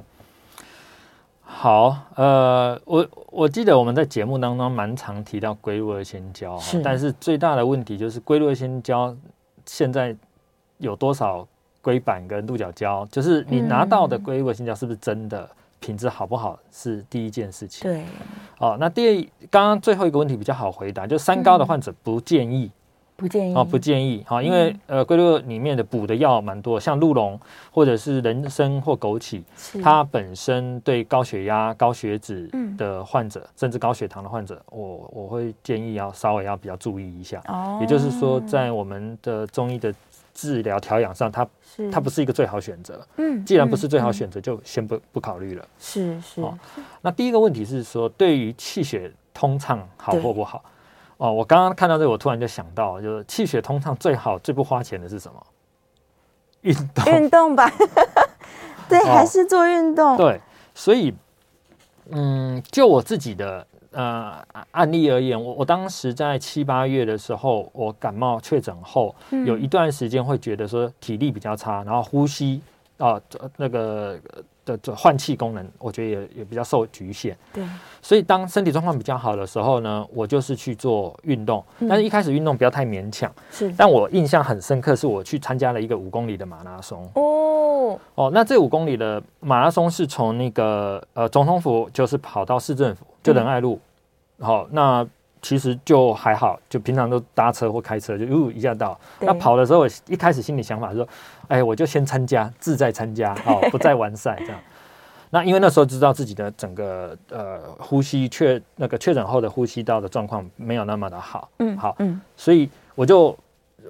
好，呃，我我记得我们在节目当中蛮常提到龟鹿二仙胶，但是最大的问题就是龟鹿二仙胶现在有多少龟板跟鹿角胶？就是你拿到的龟鹿二仙胶是不是真的品质好不好？是第一件事情。对，哦，那第二，刚刚最后一个问题比较好回答，就三高的患者不建议。嗯不建议哦，不建议哈，因为、嗯、呃，龟鹿里面的补的药蛮多，像鹿茸或者是人参或枸杞，它本身对高血压、高血脂的患者，嗯、甚至高血糖的患者，我我会建议要稍微要比较注意一下。哦，也就是说，在我们的中医的治疗调养上，它是它不是一个最好选择。嗯，既然不是最好选择，就先不不考虑了。是是、哦。那第一个问题是说，对于气血通畅好或不好？哦，我刚刚看到这个，我突然就想到，就是气血通畅最好、最不花钱的是什么？运动，运动吧。[laughs] 对，还是做运动。对，所以，嗯，就我自己的呃案例而言，我我当时在七八月的时候，我感冒确诊后，有一段时间会觉得说体力比较差，然后呼吸啊、呃、那个。的换气功能，我觉得也也比较受局限。对，所以当身体状况比较好的时候呢，我就是去做运动。但是一开始运动不要太勉强。是，但我印象很深刻，是我去参加了一个五公里的马拉松。哦哦，那这五公里的马拉松是从那个呃总统府，就是跑到市政府，就仁爱路。好，那其实就还好，就平常都搭车或开车，就呜一下到。那跑的时候，我一开始心里想法是说。哎，我就先参加，志在参加，哦，[laughs] 不再完赛这样。那因为那时候知道自己的整个呃呼吸确那个确诊后的呼吸道的状况没有那么的好，嗯，好，嗯，所以我就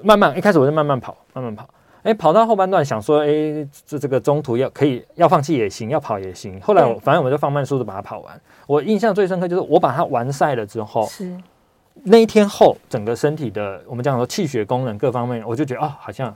慢慢一开始我就慢慢跑，慢慢跑，哎，跑到后半段想说，哎，这这个中途要可以要放弃也行，要跑也行。后来我反正我就放慢速度把它跑完。我印象最深刻就是我把它完赛了之后，是那一天后整个身体的我们讲说气血功能各方面，我就觉得啊，好像。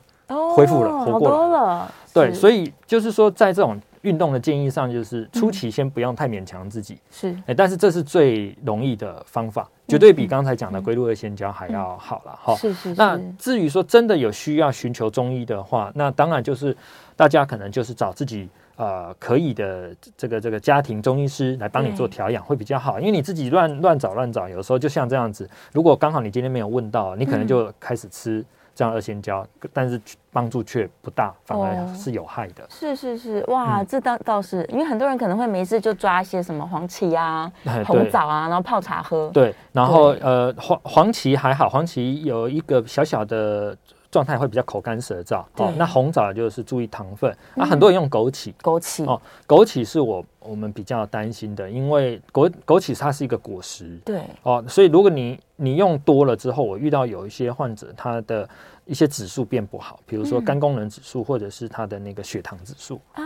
恢复了，活过了。了对，所以就是说，在这种运动的建议上，就是初期先不用太勉强自己。是、嗯，哎，但是这是最容易的方法，绝对比刚才讲的龟鹿二仙胶还要好了。哈、嗯，是是，是。那至于说真的有需要寻求中医的话，那当然就是大家可能就是找自己呃可以的这个这个家庭中医师来帮你做调养会比较好，因为你自己乱乱找乱找，有时候就像这样子，如果刚好你今天没有问到，你可能就开始吃。这样二仙胶，但是帮助却不大，反而是有害的。哦、是是是，哇，嗯、这倒倒是，因为很多人可能会没事就抓一些什么黄芪啊、红枣啊，然后泡茶喝。对，然后呃黄黄芪还好，黄芪有一个小小的。状态会比较口干舌燥，哦，那红枣就是注意糖分，啊、很多人用枸杞，枸杞。哦，枸杞是我我们比较担心的，因为枸枸杞它是一个果实，对，哦，所以如果你你用多了之后，我遇到有一些患者，他的一些指数变不好，比如说肝功能指数或者是他的那个血糖指数。啊，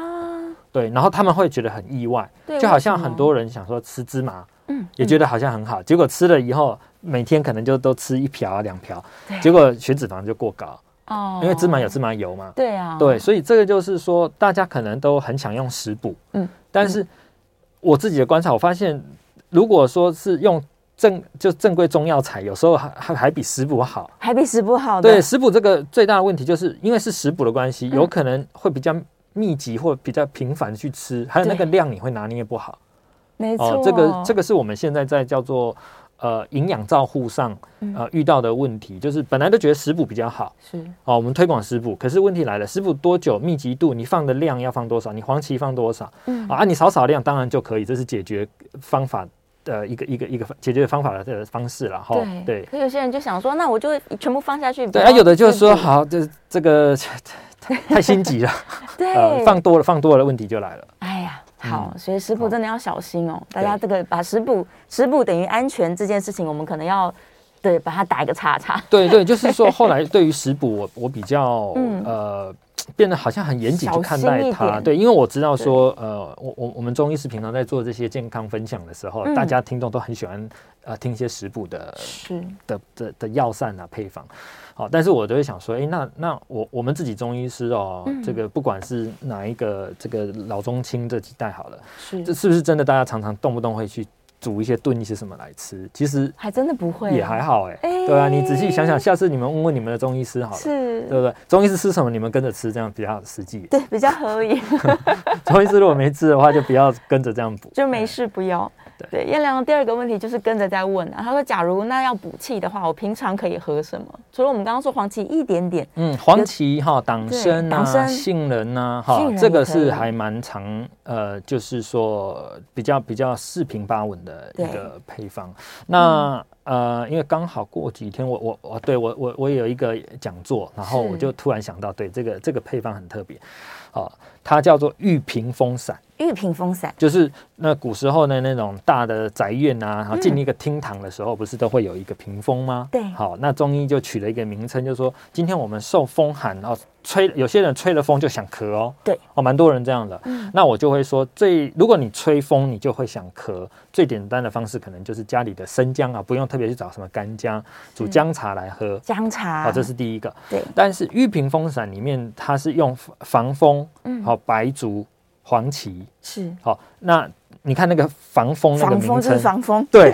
对，然后他们会觉得很意外，就好像很多人想说吃芝麻，嗯，也觉得好像很好，结果吃了以后。每天可能就都吃一瓢啊两瓢，结果血脂肪就过高。哦，因为芝麻有芝麻油嘛。对啊，对，所以这个就是说，大家可能都很想用食补，嗯，但是我自己的观察，我发现，如果说是用正就正规中药材，有时候还还还比食补好，还比食补好。对，食补这个最大的问题就是因为是食补的关系，有可能会比较密集或比较频繁的去吃，还有那个量你会拿捏不好。没错，这个这个是我们现在在叫做。呃，营养照护上，呃，遇到的问题、嗯、就是本来都觉得食补比较好，是哦，我们推广食补，可是问题来了，食补多久、密集度，你放的量要放多少？你黄芪放多少？嗯啊，你少少量当然就可以，这是解决方法的一个一个一个解决方法的方式了哈。对对，可有些人就想说，那我就全部放下去。对啊，有的就是说，好，这这个太心急了，[laughs] 对、呃，放多了放多了，问题就来了。哎呀。好，所以食补真的要小心哦。大家这个把食补食补等于安全这件事情，我们可能要对把它打一个叉叉。对对，就是说 [laughs] 后来对于食补，我我比较呃变得好像很严谨去看待它。对，因为我知道说呃，我我我们中医师平常在做这些健康分享的时候，大家听众都很喜欢呃听一些食补的的的的药膳啊配方。好，但是我都会想说，哎、欸，那那我我们自己中医师哦，嗯、这个不管是哪一个这个老中青这几代好了，是这是不是真的？大家常常动不动会去煮一些炖一些什么来吃？其实还真的不会，也还好哎、对啊，你仔细想想，下次你们问问你们的中医师好了，是，对不对？中医师吃什么，你们跟着吃，这样比较实际，[laughs] 对，比较合理。[laughs] 中医师如果没吃的话，就不要跟着这样补，就没事不要。对，燕良的第二个问题就是跟着在问啊。他说：“假如那要补气的话，我平常可以喝什么？除了我们刚刚说黄芪一点点，嗯，黄芪哈、党参啊、杏仁呐，哈，这个是还蛮常呃，就是说比较比较四平八稳的一个配方。那呃，因为刚好过几天我我我对我我我有一个讲座，然后我就突然想到，对这个这个配方很特别，啊，它叫做玉屏风散。”玉屏风散就是那古时候的那种大的宅院啊，然后进一个厅堂的时候，不是都会有一个屏风吗？对，好，那中医就取了一个名称，就是说今天我们受风寒哦，吹有些人吹了风就想咳哦，对，哦，蛮多人这样的。嗯，那我就会说，最如果你吹风你就会想咳，最简单的方式可能就是家里的生姜啊，不用特别去找什么干姜，煮姜茶来喝。姜茶，好，这是第一个。对，但是玉屏风散里面它是用防风，嗯，好，白术。黄芪。是。好，那你看那个防风那个名称，防风就是防风，对，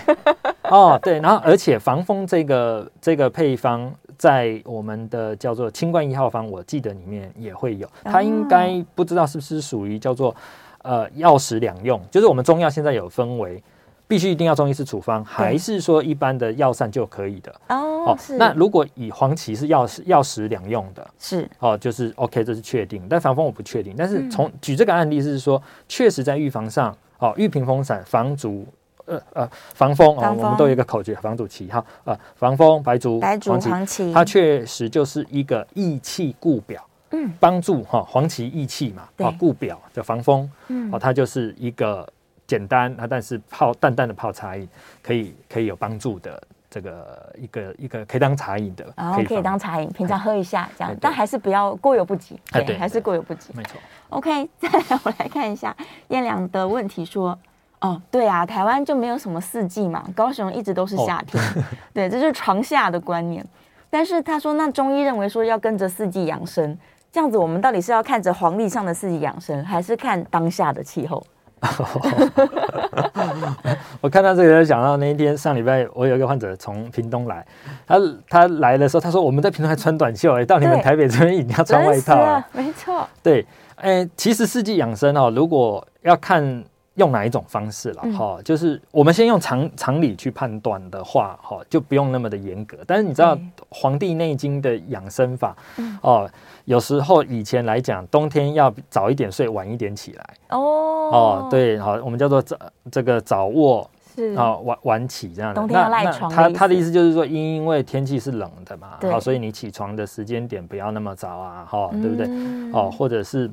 哦对，然后而且防风这个这个配方在我们的叫做清冠一号方，我记得里面也会有，它应该不知道是不是属于叫做呃药食两用，就是我们中药现在有分为。必须一定要中医师处方，还是说一般的药膳就可以的？哦，哦，那如果以黄芪是药食药食两用的，是哦，就是 OK，这是确定。但防风我不确定。但是从、嗯、举这个案例是说，确实在预防上，哦，玉屏风散防术，呃呃，防风啊、哦，我们都有一个口诀，防术气哈，呃，防风白术白术黄芪，它确实就是一个益气固表，嗯，帮助哈、哦、黄芪益气嘛，啊固表叫防风，嗯，哦，它就是一个。简单啊，但是泡淡淡的泡茶饮，可以可以有帮助的这个一个一个可以当茶饮的，然后可以当茶饮，平常喝一下这样，但还是不要过犹不及，对，还是过犹不及，没错。OK，[laughs] 再来我来看一下燕良的问题说，哦，对啊，台湾就没有什么四季嘛，高雄一直都是夏天，[laughs] 对，这就是床下的观念。但是他说，那中医认为说要跟着四季养生，这样子我们到底是要看着黄历上的四季养生，还是看当下的气候？[laughs] 我看到这个，想到那一天上礼拜，我有一个患者从屏东来，他他来的时候，他说我们在屏东还穿短袖，哎，到你们台北这边一定要穿外套，没错。对，哎，其实四季养生哦，如果要看用哪一种方式了哈、嗯？就是我们先用常常理去判断的话，哈，就不用那么的严格。但是你知道《黄帝内经》的养生法哦、嗯，有时候以前来讲，冬天要早一点睡，晚一点起来哦哦，对，好，我们叫做早这个早卧是啊晚晚起这样的。冬天要赖床。他他的意思就是说，因因为天气是冷的嘛，好，所以你起床的时间点不要那么早啊，哈，对不对？嗯、哦，或者是。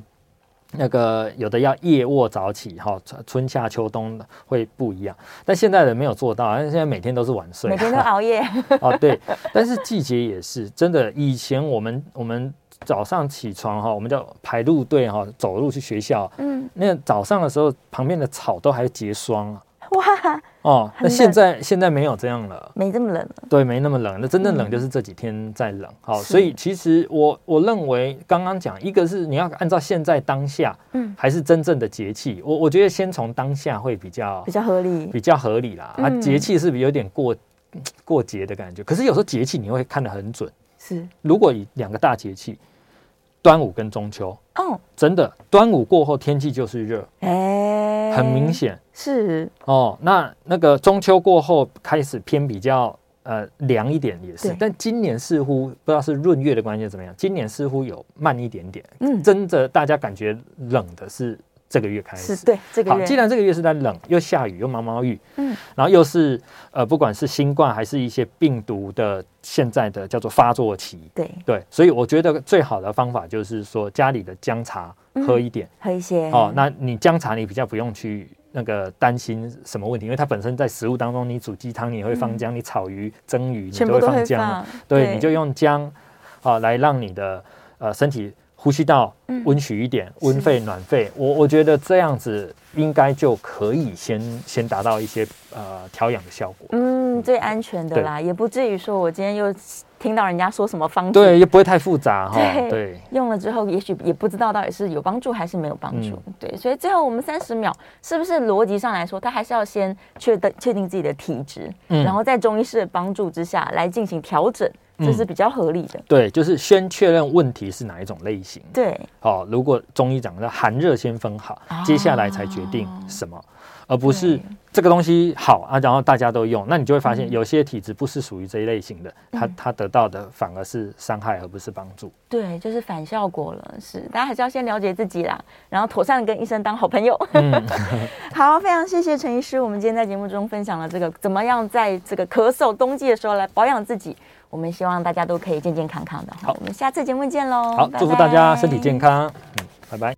那个有的要夜卧早起哈，春夏秋冬会不一样，但现在人没有做到，但现在每天都是晚睡，每天都熬夜 [laughs] 哦，对，但是季节也是真的。以前我们我们早上起床哈，我们叫排路队哈，走路去学校，嗯，那早上的时候旁边的草都还结霜啊。哇哦，那现在现在没有这样了，没这么冷了。对，没那么冷。那真正冷就是这几天在冷。好、嗯，所以其实我我认为刚刚讲一个是你要按照现在当下，嗯，还是真正的节气。我我觉得先从当下会比较比较合理，比较合理啦。嗯、啊，节气是不是有点过过节的感觉？可是有时候节气你会看得很准。是，如果以两个大节气。端午跟中秋哦，真的，端午过后天气就是热，哎，很明显是哦。那那个中秋过后开始偏比较呃凉一点也是，但今年似乎不知道是闰月的关系怎么样，今年似乎有慢一点点。嗯，真的大家感觉冷的是。这个月开始是对这个月好，既然这个月是在冷，又下雨又毛毛雨，嗯，然后又是呃，不管是新冠还是一些病毒的现在的叫做发作期，对对，所以我觉得最好的方法就是说家里的姜茶喝一点，喝一些哦。那你姜茶你比较不用去那个担心什么问题，因为它本身在食物当中，你煮鸡汤你也会放姜，你炒鱼蒸鱼你都会放姜，对，你就用姜啊来让你的呃身体。呼吸道温煦一点，温、嗯、肺暖肺，我我觉得这样子应该就可以先先达到一些呃调养的效果。嗯，最安全的啦，也不至于说我今天又听到人家说什么方法，对，也不会太复杂 [laughs] 哈。对，对。用了之后也许也不知道到底是有帮助还是没有帮助、嗯。对，所以最后我们三十秒是不是逻辑上来说，他还是要先确定确定自己的体质、嗯，然后在中医师的帮助之下来进行调整。这是比较合理的、嗯，对，就是先确认问题是哪一种类型，对，好、哦，如果中医讲的寒热先分好、哦，接下来才决定什么，而不是这个东西好啊，然后大家都用，那你就会发现有些体质不是属于这一类型的，他、嗯、他得到的反而是伤害，而不是帮助，对，就是反效果了，是，大家还是要先了解自己啦，然后妥善的跟医生当好朋友。嗯、[laughs] 好，非常谢谢陈医师，我们今天在节目中分享了这个怎么样在这个咳嗽冬季的时候来保养自己。我们希望大家都可以健健康康的。好，我们下次节目见喽！好，祝福大家身体健康。嗯，拜拜。